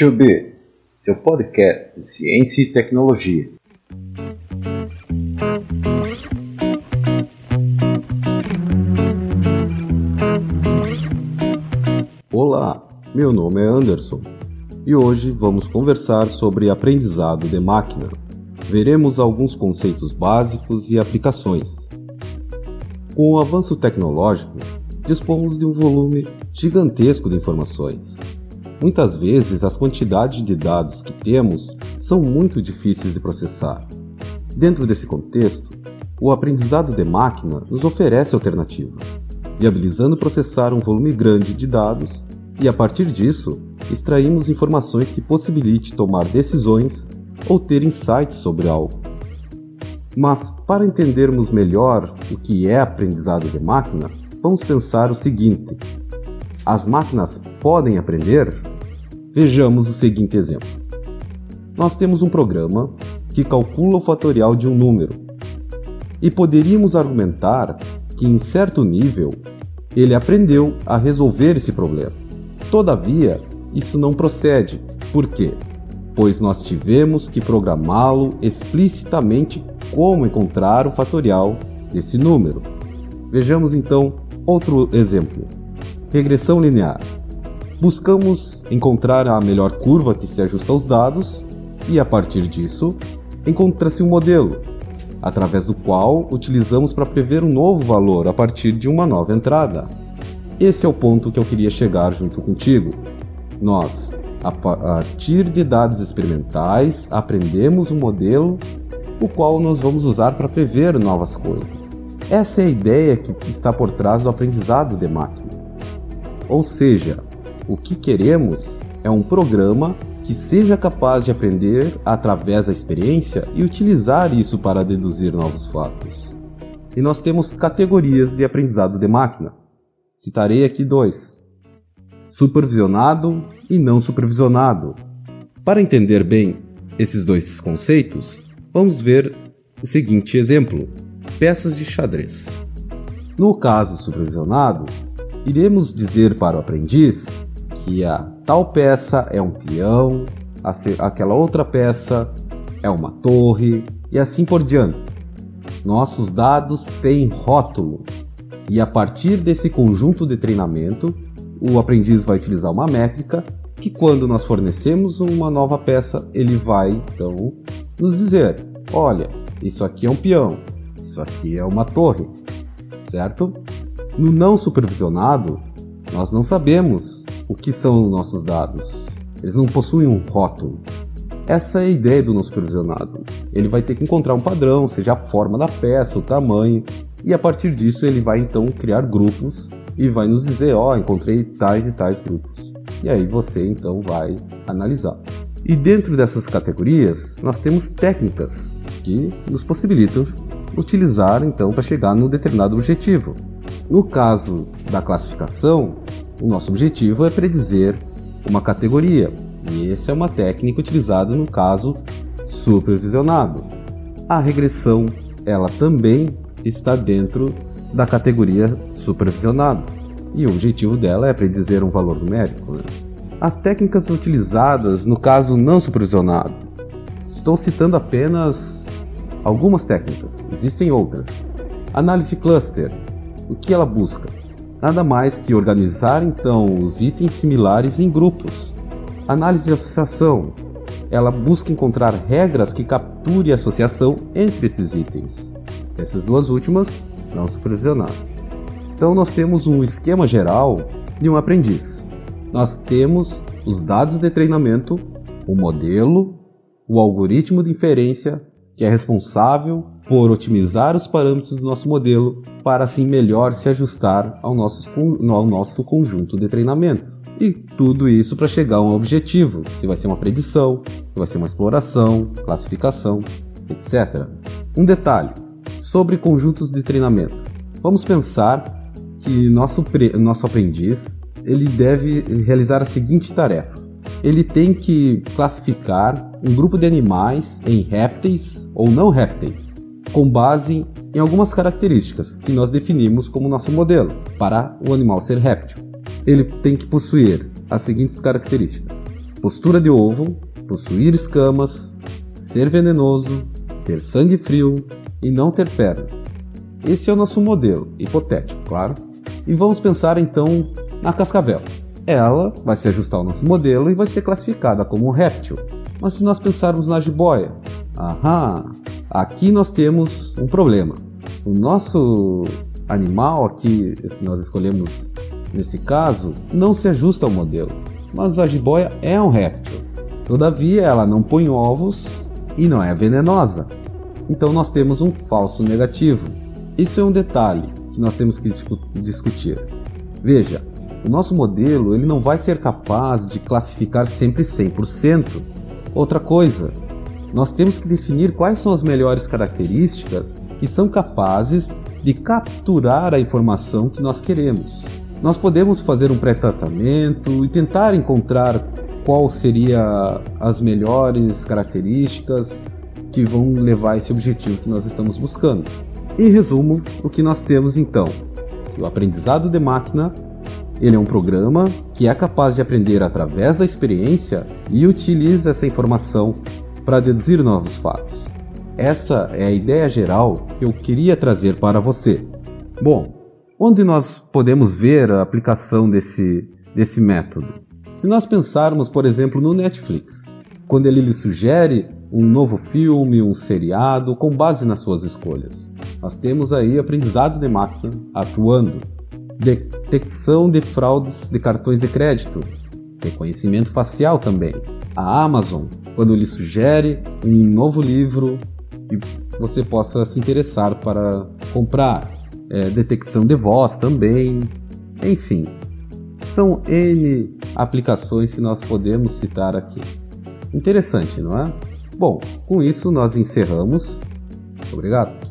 To Bit, seu podcast de ciência e tecnologia. Olá, meu nome é Anderson e hoje vamos conversar sobre aprendizado de máquina. Veremos alguns conceitos básicos e aplicações. Com o avanço tecnológico, dispomos de um volume gigantesco de informações. Muitas vezes, as quantidades de dados que temos são muito difíceis de processar. Dentro desse contexto, o aprendizado de máquina nos oferece alternativa, viabilizando processar um volume grande de dados e, a partir disso, extraímos informações que possibilite tomar decisões ou ter insights sobre algo. Mas, para entendermos melhor o que é aprendizado de máquina, vamos pensar o seguinte: as máquinas podem aprender? Vejamos o seguinte exemplo. Nós temos um programa que calcula o fatorial de um número e poderíamos argumentar que, em certo nível, ele aprendeu a resolver esse problema. Todavia, isso não procede. Por quê? Pois nós tivemos que programá-lo explicitamente como encontrar o fatorial desse número. Vejamos então outro exemplo. Regressão linear. Buscamos encontrar a melhor curva que se ajusta aos dados e, a partir disso, encontra-se um modelo, através do qual utilizamos para prever um novo valor a partir de uma nova entrada. Esse é o ponto que eu queria chegar junto contigo. Nós, a partir de dados experimentais, aprendemos um modelo o qual nós vamos usar para prever novas coisas. Essa é a ideia que está por trás do aprendizado de máquina. Ou seja, o que queremos é um programa que seja capaz de aprender através da experiência e utilizar isso para deduzir novos fatos. E nós temos categorias de aprendizado de máquina. Citarei aqui dois: supervisionado e não supervisionado. Para entender bem esses dois conceitos, vamos ver o seguinte exemplo: peças de xadrez. No caso supervisionado, iremos dizer para o aprendiz que a tal peça é um peão, aquela outra peça é uma torre e assim por diante. Nossos dados têm rótulo e a partir desse conjunto de treinamento, o aprendiz vai utilizar uma métrica que quando nós fornecemos uma nova peça, ele vai então nos dizer: olha, isso aqui é um peão, isso aqui é uma torre, certo? No não supervisionado, nós não sabemos o que são nossos dados. Eles não possuem um rótulo. Essa é a ideia do não supervisionado. Ele vai ter que encontrar um padrão, seja a forma da peça, o tamanho, e a partir disso ele vai então criar grupos e vai nos dizer, ó, oh, encontrei tais e tais grupos. E aí você então vai analisar. E dentro dessas categorias, nós temos técnicas que nos possibilitam utilizar então para chegar num determinado objetivo. No caso da classificação, o nosso objetivo é predizer uma categoria, e essa é uma técnica utilizada no caso supervisionado. A regressão, ela também está dentro da categoria supervisionado, e o objetivo dela é predizer um valor numérico. Né? As técnicas utilizadas no caso não supervisionado. Estou citando apenas algumas técnicas, existem outras. Análise cluster. O que ela busca? Nada mais que organizar então os itens similares em grupos. Análise de associação. Ela busca encontrar regras que capture a associação entre esses itens. Essas duas últimas não supervisionado. Então nós temos um esquema geral de um aprendiz. Nós temos os dados de treinamento, o modelo, o algoritmo de inferência, que é responsável por otimizar os parâmetros do nosso modelo para assim melhor se ajustar ao nosso, ao nosso conjunto de treinamento. E tudo isso para chegar a um objetivo, se vai ser uma predição, se vai ser uma exploração, classificação, etc. Um detalhe: sobre conjuntos de treinamento. Vamos pensar que nosso, nosso aprendiz ele deve realizar a seguinte tarefa. Ele tem que classificar um grupo de animais em répteis ou não répteis, com base em algumas características que nós definimos como nosso modelo para o animal ser réptil. Ele tem que possuir as seguintes características: postura de ovo, possuir escamas, ser venenoso, ter sangue frio e não ter pernas. Esse é o nosso modelo, hipotético, claro. E vamos pensar então na cascavel. Ela vai se ajustar ao nosso modelo e vai ser classificada como um réptil. Mas se nós pensarmos na jiboia, aham, aqui nós temos um problema. O nosso animal aqui que nós escolhemos nesse caso não se ajusta ao modelo, mas a jiboia é um réptil. Todavia, ela não põe ovos e não é venenosa. Então nós temos um falso negativo. Isso é um detalhe que nós temos que discutir. Veja, o nosso modelo ele não vai ser capaz de classificar sempre 100%. Outra coisa, nós temos que definir quais são as melhores características que são capazes de capturar a informação que nós queremos. Nós podemos fazer um pré-tratamento e tentar encontrar qual seria as melhores características que vão levar esse objetivo que nós estamos buscando. Em resumo, o que nós temos então, que o aprendizado de máquina ele é um programa que é capaz de aprender através da experiência e utiliza essa informação para deduzir novos fatos. Essa é a ideia geral que eu queria trazer para você. Bom, onde nós podemos ver a aplicação desse, desse método? Se nós pensarmos, por exemplo, no Netflix, quando ele lhe sugere um novo filme, um seriado, com base nas suas escolhas. Nós temos aí aprendizado de máquina atuando detecção de fraudes de cartões de crédito, reconhecimento facial também. A Amazon, quando lhe sugere um novo livro que você possa se interessar para comprar, é, detecção de voz também, enfim, são N aplicações que nós podemos citar aqui. Interessante, não é? Bom, com isso nós encerramos. Obrigado.